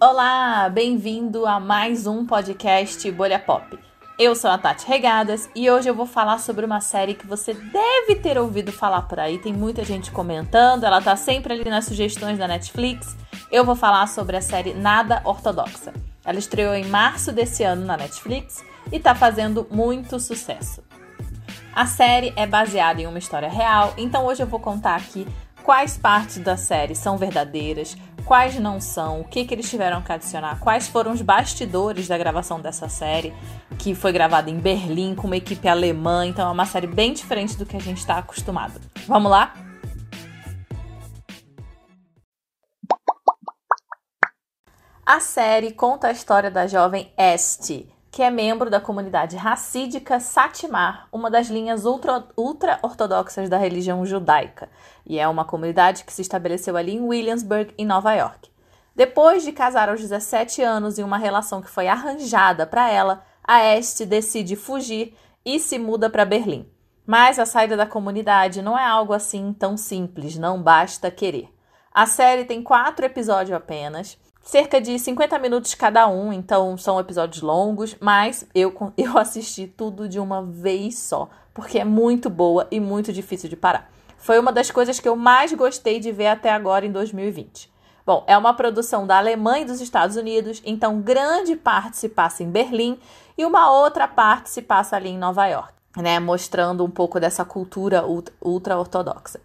Olá, bem-vindo a mais um podcast Bolha Pop. Eu sou a Tati Regadas e hoje eu vou falar sobre uma série que você deve ter ouvido falar por aí. Tem muita gente comentando, ela tá sempre ali nas sugestões da Netflix. Eu vou falar sobre a série Nada Ortodoxa. Ela estreou em março desse ano na Netflix e tá fazendo muito sucesso. A série é baseada em uma história real, então hoje eu vou contar aqui quais partes da série são verdadeiras, quais não são, o que, que eles tiveram que adicionar, quais foram os bastidores da gravação dessa série, que foi gravada em Berlim com uma equipe alemã, então é uma série bem diferente do que a gente está acostumado. Vamos lá? A série conta a história da jovem Este, que é membro da comunidade racídica Satimar, uma das linhas ultra-ortodoxas ultra da religião judaica, e é uma comunidade que se estabeleceu ali em Williamsburg, em Nova York. Depois de casar aos 17 anos em uma relação que foi arranjada para ela, a Este decide fugir e se muda para Berlim. Mas a saída da comunidade não é algo assim tão simples, não basta querer. A série tem quatro episódios apenas cerca de 50 minutos cada um, então são episódios longos, mas eu, eu assisti tudo de uma vez só, porque é muito boa e muito difícil de parar. Foi uma das coisas que eu mais gostei de ver até agora em 2020. Bom, é uma produção da Alemanha e dos Estados Unidos, então grande parte se passa em Berlim e uma outra parte se passa ali em Nova York, né? Mostrando um pouco dessa cultura ultra-ortodoxa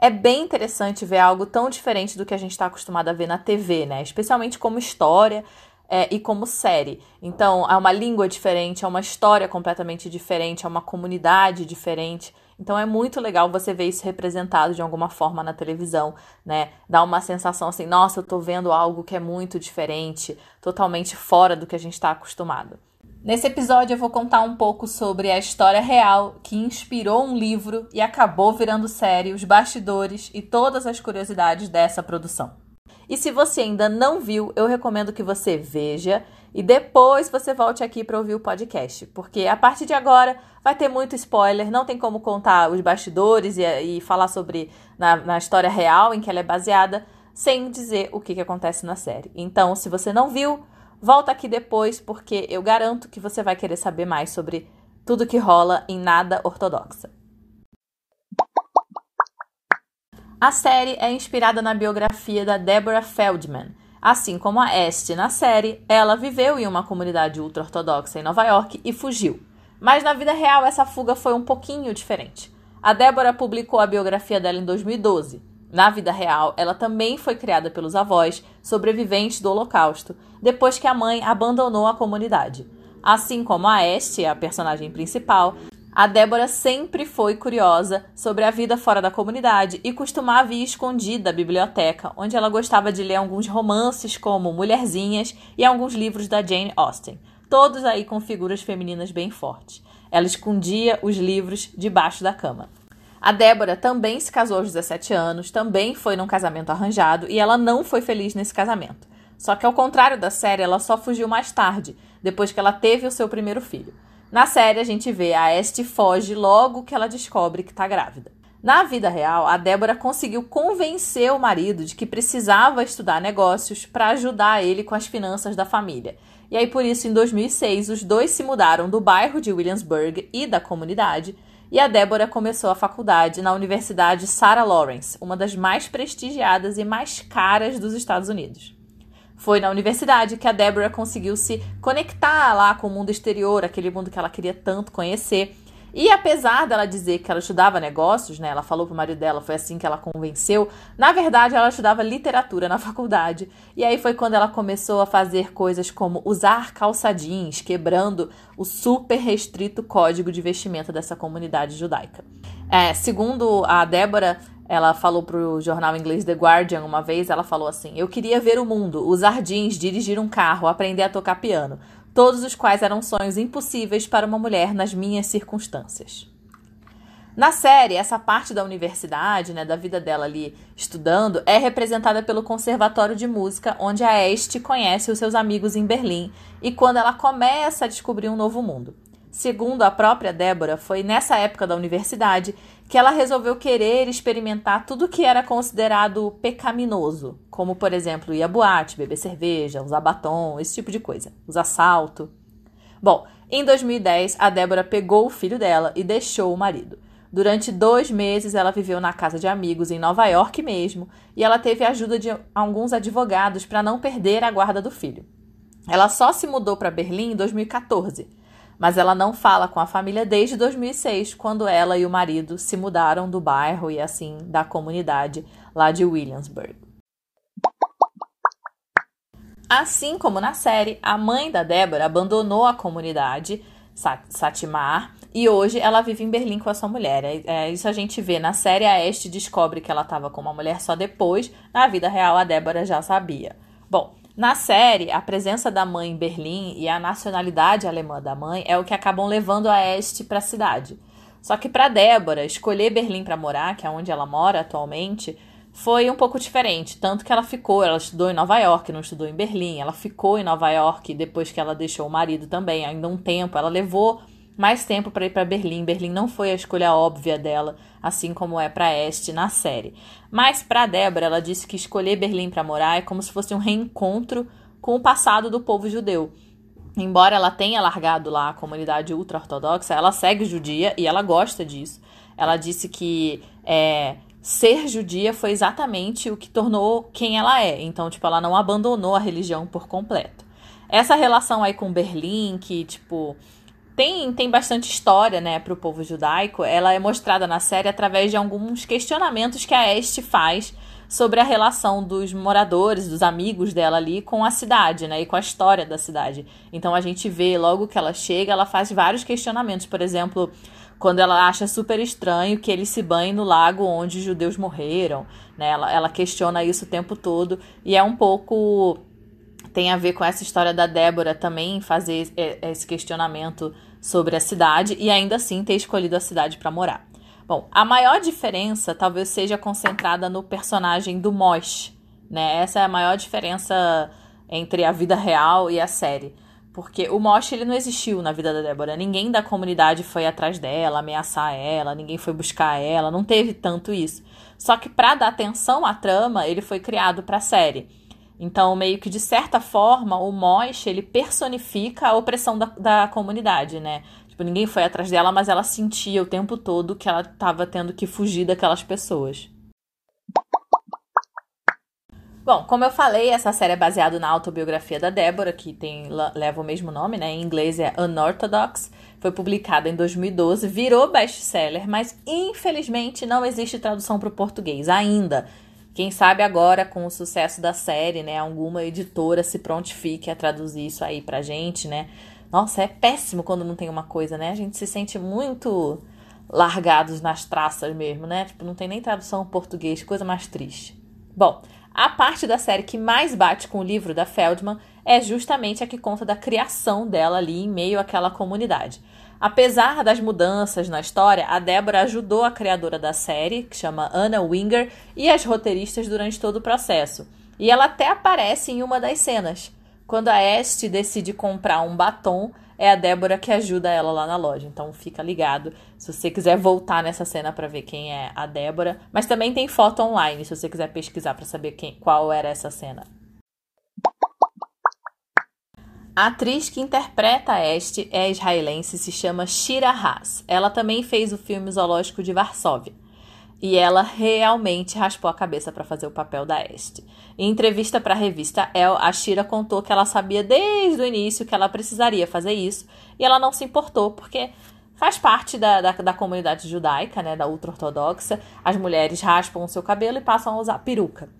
é bem interessante ver algo tão diferente do que a gente está acostumado a ver na TV, né? Especialmente como história é, e como série. Então, é uma língua diferente, é uma história completamente diferente, é uma comunidade diferente. Então é muito legal você ver isso representado de alguma forma na televisão, né? Dá uma sensação assim, nossa, eu tô vendo algo que é muito diferente, totalmente fora do que a gente está acostumado. Nesse episódio eu vou contar um pouco sobre a história real que inspirou um livro e acabou virando série, os bastidores e todas as curiosidades dessa produção. E se você ainda não viu, eu recomendo que você veja e depois você volte aqui para ouvir o podcast, porque a partir de agora vai ter muito spoiler, não tem como contar os bastidores e, e falar sobre na, na, história real em que ela é baseada sem dizer o que, que acontece na série. Então, se você não viu, Volta aqui depois, porque eu garanto que você vai querer saber mais sobre tudo que rola em Nada Ortodoxa. A série é inspirada na biografia da Deborah Feldman. Assim como a Este na série, ela viveu em uma comunidade ultra-ortodoxa em Nova York e fugiu. Mas na vida real, essa fuga foi um pouquinho diferente. A Débora publicou a biografia dela em 2012. Na vida real, ela também foi criada pelos avós, sobreviventes do Holocausto, depois que a mãe abandonou a comunidade. Assim como a Este, a personagem principal, a Débora sempre foi curiosa sobre a vida fora da comunidade e costumava ir escondida à biblioteca, onde ela gostava de ler alguns romances como Mulherzinhas e alguns livros da Jane Austen, todos aí com figuras femininas bem fortes. Ela escondia os livros debaixo da cama. A Débora também se casou aos 17 anos, também foi num casamento arranjado e ela não foi feliz nesse casamento. Só que ao contrário da série, ela só fugiu mais tarde, depois que ela teve o seu primeiro filho. Na série, a gente vê a Este foge logo que ela descobre que está grávida. Na vida real, a Débora conseguiu convencer o marido de que precisava estudar negócios para ajudar ele com as finanças da família. E aí, por isso, em 2006, os dois se mudaram do bairro de Williamsburg e da comunidade e a Débora começou a faculdade na Universidade Sarah Lawrence, uma das mais prestigiadas e mais caras dos Estados Unidos. Foi na universidade que a Débora conseguiu se conectar lá com o mundo exterior, aquele mundo que ela queria tanto conhecer, e apesar dela dizer que ela estudava negócios, né? Ela falou pro marido dela, foi assim que ela convenceu. Na verdade, ela estudava literatura na faculdade. E aí foi quando ela começou a fazer coisas como usar calça jeans, quebrando o super restrito código de vestimenta dessa comunidade judaica. É, segundo a Débora, ela falou pro jornal inglês The Guardian uma vez, ela falou assim: "Eu queria ver o mundo, usar jeans, dirigir um carro, aprender a tocar piano todos os quais eram sonhos impossíveis para uma mulher nas minhas circunstâncias. Na série, essa parte da universidade, né, da vida dela ali estudando, é representada pelo Conservatório de Música, onde a Este conhece os seus amigos em Berlim e quando ela começa a descobrir um novo mundo. Segundo a própria Débora, foi nessa época da universidade que ela resolveu querer experimentar tudo que era considerado pecaminoso, como por exemplo ir à boate, beber cerveja, usar batom, esse tipo de coisa, usar salto. Bom, em 2010, a Débora pegou o filho dela e deixou o marido. Durante dois meses, ela viveu na casa de amigos em Nova York mesmo, e ela teve a ajuda de alguns advogados para não perder a guarda do filho. Ela só se mudou para Berlim em 2014 mas ela não fala com a família desde 2006, quando ela e o marido se mudaram do bairro e assim da comunidade lá de Williamsburg. Assim como na série, a mãe da Débora abandonou a comunidade Satimar e hoje ela vive em Berlim com a sua mulher. É, é, isso a gente vê na série. A Este descobre que ela estava com uma mulher só depois. Na vida real, a Débora já sabia. Bom, na série, a presença da mãe em Berlim e a nacionalidade alemã da mãe é o que acabam levando a Este para a cidade. Só que para Débora, escolher Berlim para morar, que é onde ela mora atualmente, foi um pouco diferente. Tanto que ela ficou, ela estudou em Nova York, não estudou em Berlim. Ela ficou em Nova York depois que ela deixou o marido também, ainda um tempo. Ela levou mais tempo para ir para Berlim. Berlim não foi a escolha óbvia dela, assim como é para Este na série. Mas para Débora, ela disse que escolher Berlim para morar é como se fosse um reencontro com o passado do povo judeu. Embora ela tenha largado lá a comunidade ultra-ortodoxa, ela segue judia e ela gosta disso. Ela disse que é, ser judia foi exatamente o que tornou quem ela é. Então, tipo, ela não abandonou a religião por completo. Essa relação aí com Berlim, que, tipo, tem, tem bastante história, né, para o povo judaico. Ela é mostrada na série através de alguns questionamentos que a Este faz sobre a relação dos moradores, dos amigos dela ali com a cidade, né, e com a história da cidade. Então a gente vê logo que ela chega, ela faz vários questionamentos, por exemplo, quando ela acha super estranho que eles se banhem no lago onde os judeus morreram, né? Ela, ela questiona isso o tempo todo e é um pouco tem a ver com essa história da Débora também fazer esse questionamento sobre a cidade e ainda assim ter escolhido a cidade para morar. Bom, a maior diferença talvez seja concentrada no personagem do Mosh, né? Essa é a maior diferença entre a vida real e a série. Porque o Mosh ele não existiu na vida da Débora. Ninguém da comunidade foi atrás dela, ameaçar ela, ninguém foi buscar ela, não teve tanto isso. Só que para dar atenção à trama, ele foi criado para a série. Então, meio que de certa forma, o Mosh, ele personifica a opressão da, da comunidade, né? Tipo, ninguém foi atrás dela, mas ela sentia o tempo todo que ela estava tendo que fugir daquelas pessoas. Bom, como eu falei, essa série é baseada na autobiografia da Débora, que tem, leva o mesmo nome, né? Em inglês é Unorthodox. Foi publicada em 2012, virou best-seller, mas infelizmente não existe tradução para o português ainda. Quem sabe agora, com o sucesso da série, né, alguma editora se prontifique a traduzir isso aí pra gente, né? Nossa, é péssimo quando não tem uma coisa, né? A gente se sente muito largados nas traças mesmo, né? Tipo, não tem nem tradução português, coisa mais triste. Bom, a parte da série que mais bate com o livro da Feldman é justamente a que conta da criação dela ali em meio àquela comunidade. Apesar das mudanças na história, a Débora ajudou a criadora da série, que chama Anna Winger, e as roteiristas durante todo o processo. E ela até aparece em uma das cenas. Quando a Este decide comprar um batom, é a Débora que ajuda ela lá na loja. Então fica ligado se você quiser voltar nessa cena para ver quem é a Débora. Mas também tem foto online se você quiser pesquisar para saber quem, qual era essa cena. A atriz que interpreta este é israelense se chama Shira Haas. Ela também fez o filme Zoológico de Varsóvia. E ela realmente raspou a cabeça para fazer o papel da Este. Em entrevista para a revista Elle, a Shira contou que ela sabia desde o início que ela precisaria fazer isso e ela não se importou porque faz parte da, da, da comunidade judaica, né, da ultra-ortodoxa. As mulheres raspam o seu cabelo e passam a usar peruca.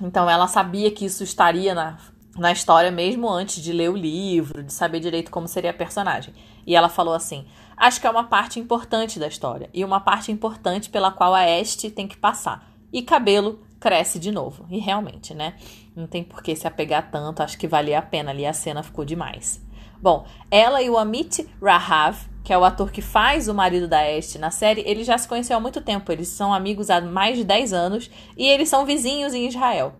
Então ela sabia que isso estaria na na história mesmo antes de ler o livro, de saber direito como seria a personagem. E ela falou assim: Acho que é uma parte importante da história e uma parte importante pela qual a Este tem que passar. E cabelo cresce de novo. E realmente, né? Não tem por que se apegar tanto, acho que valia a pena ali, a cena ficou demais. Bom, ela e o Amit Rahav, que é o ator que faz o marido da Este na série, eles já se conheceu há muito tempo. Eles são amigos há mais de 10 anos e eles são vizinhos em Israel.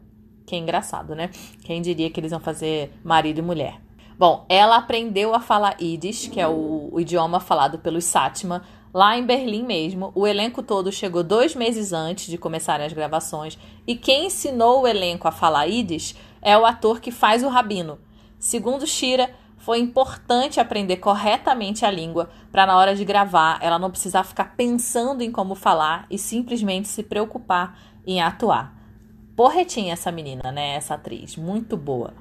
Que é engraçado, né? Quem diria que eles vão fazer marido e mulher? Bom, ela aprendeu a falar Yiddish, que é o, o idioma falado pelos Sátima, lá em Berlim mesmo. O elenco todo chegou dois meses antes de começarem as gravações. E quem ensinou o elenco a falar Yiddish é o ator que faz o Rabino. Segundo Shira, foi importante aprender corretamente a língua para na hora de gravar ela não precisar ficar pensando em como falar e simplesmente se preocupar em atuar. Porretinha essa menina, né? Essa atriz, muito boa.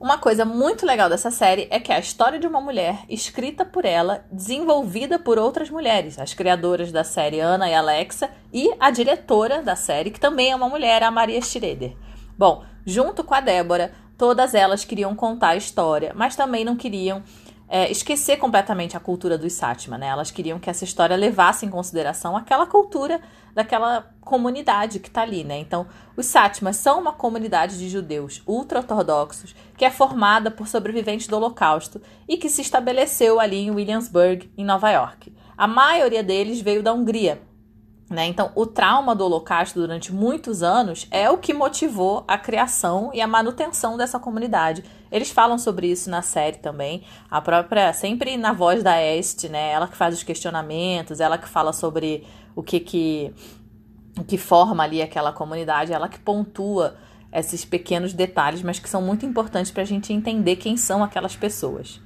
Uma coisa muito legal dessa série é que é a história de uma mulher escrita por ela, desenvolvida por outras mulheres, as criadoras da série Ana e Alexa e a diretora da série, que também é uma mulher, a Maria Schroeder. Bom, junto com a Débora, Todas elas queriam contar a história, mas também não queriam é, esquecer completamente a cultura dos Sátima, né? Elas queriam que essa história levasse em consideração aquela cultura daquela comunidade que está ali, né? Então, os Sátimas são uma comunidade de judeus ultra-ortodoxos que é formada por sobreviventes do Holocausto e que se estabeleceu ali em Williamsburg, em Nova York. A maioria deles veio da Hungria, né? Então, o trauma do Holocausto durante muitos anos é o que motivou a criação e a manutenção dessa comunidade. Eles falam sobre isso na série também. A própria, sempre na voz da Este, né? Ela que faz os questionamentos, ela que fala sobre o que que, o que forma ali aquela comunidade, ela que pontua esses pequenos detalhes, mas que são muito importantes para a gente entender quem são aquelas pessoas.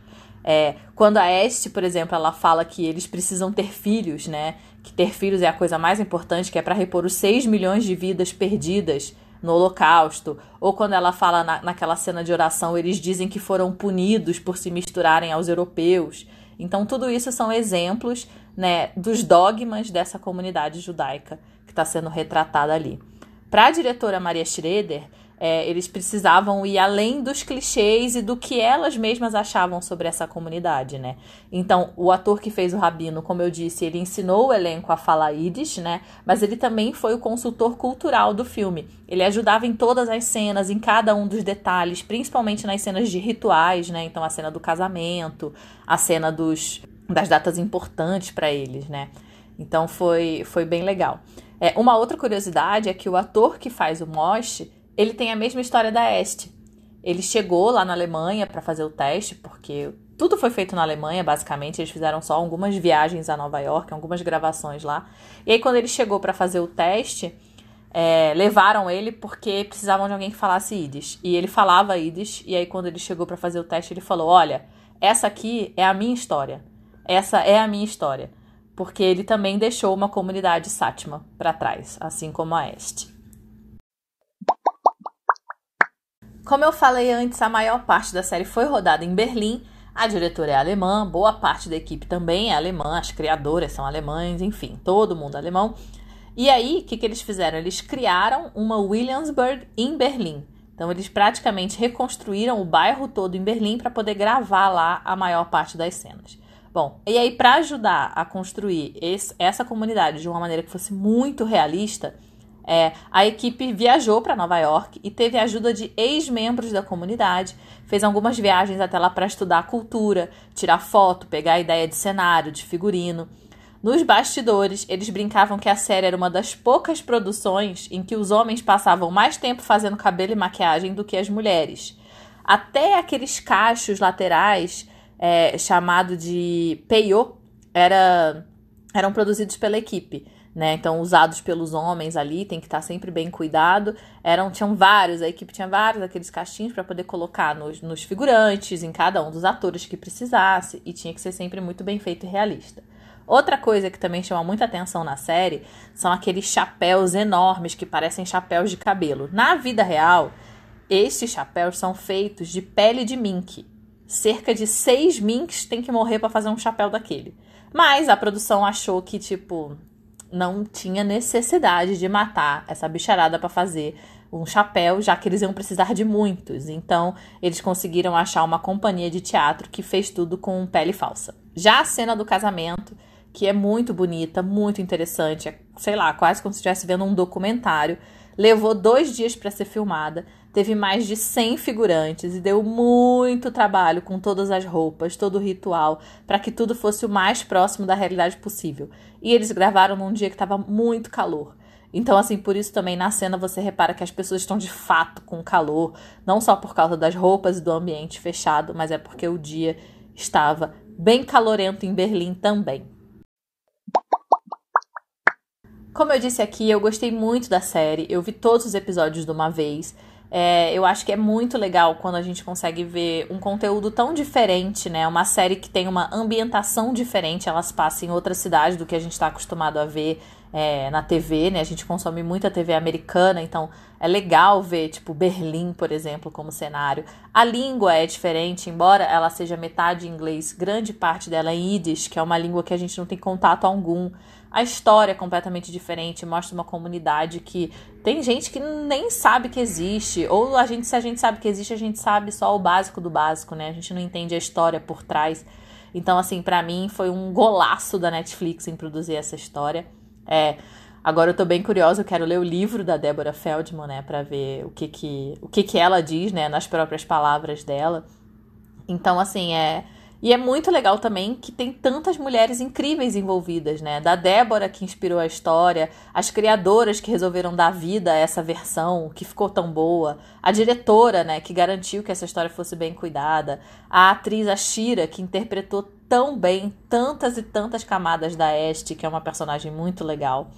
É, quando a Este, por exemplo, ela fala que eles precisam ter filhos, né? Que ter filhos é a coisa mais importante, que é para repor os 6 milhões de vidas perdidas no Holocausto, ou quando ela fala na, naquela cena de oração, eles dizem que foram punidos por se misturarem aos europeus. Então, tudo isso são exemplos né, dos dogmas dessa comunidade judaica que está sendo retratada ali. Para a diretora Maria Schroeder, é, eles precisavam ir além dos clichês e do que elas mesmas achavam sobre essa comunidade, né? Então, o ator que fez o Rabino, como eu disse, ele ensinou o elenco a falar Yiddish, né? Mas ele também foi o consultor cultural do filme. Ele ajudava em todas as cenas, em cada um dos detalhes, principalmente nas cenas de rituais, né? Então, a cena do casamento, a cena dos, das datas importantes para eles, né? Então, foi, foi bem legal. É, uma outra curiosidade é que o ator que faz o Moshe ele tem a mesma história da Este. Ele chegou lá na Alemanha para fazer o teste, porque tudo foi feito na Alemanha, basicamente. Eles fizeram só algumas viagens a Nova York, algumas gravações lá. E aí, quando ele chegou para fazer o teste, é, levaram ele porque precisavam de alguém que falasse Yiddish. E ele falava Yiddish. E aí, quando ele chegou para fazer o teste, ele falou: Olha, essa aqui é a minha história. Essa é a minha história. Porque ele também deixou uma comunidade sátima para trás, assim como a Este. Como eu falei antes, a maior parte da série foi rodada em Berlim. A diretora é alemã, boa parte da equipe também é alemã, as criadoras são alemães, enfim, todo mundo alemão. E aí, o que, que eles fizeram? Eles criaram uma Williamsburg em Berlim. Então, eles praticamente reconstruíram o bairro todo em Berlim para poder gravar lá a maior parte das cenas. Bom, e aí, para ajudar a construir esse, essa comunidade de uma maneira que fosse muito realista, é, a equipe viajou para Nova York e teve a ajuda de ex-membros da comunidade. Fez algumas viagens até lá para estudar a cultura, tirar foto, pegar ideia de cenário, de figurino. Nos bastidores, eles brincavam que a série era uma das poucas produções em que os homens passavam mais tempo fazendo cabelo e maquiagem do que as mulheres. Até aqueles cachos laterais, é, chamado de peiô, era, eram produzidos pela equipe né? Então, usados pelos homens ali, tem que estar sempre bem cuidado. Eram, tinham vários, a equipe tinha vários aqueles caixinhos para poder colocar nos, nos figurantes, em cada um dos atores que precisasse, e tinha que ser sempre muito bem feito e realista. Outra coisa que também chama muita atenção na série são aqueles chapéus enormes que parecem chapéus de cabelo. Na vida real, estes chapéus são feitos de pele de mink. Cerca de seis minks tem que morrer para fazer um chapéu daquele. Mas a produção achou que, tipo, não tinha necessidade de matar essa bicharada para fazer um chapéu, já que eles iam precisar de muitos. Então, eles conseguiram achar uma companhia de teatro que fez tudo com pele falsa. Já a cena do casamento, que é muito bonita, muito interessante, é, sei lá, quase como se estivesse vendo um documentário, levou dois dias para ser filmada teve mais de 100 figurantes e deu muito trabalho com todas as roupas, todo o ritual, para que tudo fosse o mais próximo da realidade possível. E eles gravaram num dia que estava muito calor. Então, assim, por isso também na cena você repara que as pessoas estão de fato com calor, não só por causa das roupas e do ambiente fechado, mas é porque o dia estava bem calorento em Berlim também. Como eu disse aqui, eu gostei muito da série, eu vi todos os episódios de uma vez. É, eu acho que é muito legal quando a gente consegue ver um conteúdo tão diferente, né? Uma série que tem uma ambientação diferente, elas passam em outra cidade do que a gente está acostumado a ver é, na TV, né? A gente consome muita TV americana, então é legal ver, tipo, Berlim, por exemplo, como cenário. A língua é diferente, embora ela seja metade inglês, grande parte dela é Yiddish, que é uma língua que a gente não tem contato algum. A história é completamente diferente, mostra uma comunidade que tem gente que nem sabe que existe, ou a gente, se a gente sabe que existe, a gente sabe só o básico do básico, né? A gente não entende a história por trás. Então, assim, para mim foi um golaço da Netflix em produzir essa história. É, agora eu tô bem curiosa, eu quero ler o livro da Débora Feldman, né, para ver o que que o que que ela diz, né, nas próprias palavras dela. Então, assim, é e é muito legal também que tem tantas mulheres incríveis envolvidas, né? Da Débora que inspirou a história, as criadoras que resolveram dar vida a essa versão que ficou tão boa, a diretora, né, que garantiu que essa história fosse bem cuidada, a atriz Ashira que interpretou tão bem tantas e tantas camadas da Este, que é uma personagem muito legal.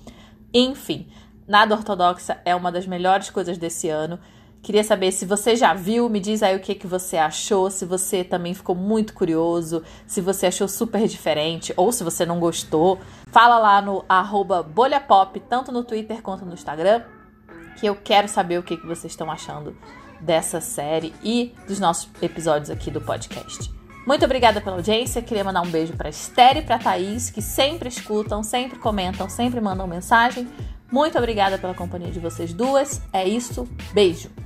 Enfim, Nada Ortodoxa é uma das melhores coisas desse ano. Queria saber se você já viu, me diz aí o que, que você achou, se você também ficou muito curioso, se você achou super diferente ou se você não gostou. Fala lá no bolhapop, tanto no Twitter quanto no Instagram, que eu quero saber o que, que vocês estão achando dessa série e dos nossos episódios aqui do podcast. Muito obrigada pela audiência. Queria mandar um beijo para Esther e para Thaís, que sempre escutam, sempre comentam, sempre mandam mensagem. Muito obrigada pela companhia de vocês duas. É isso. Beijo.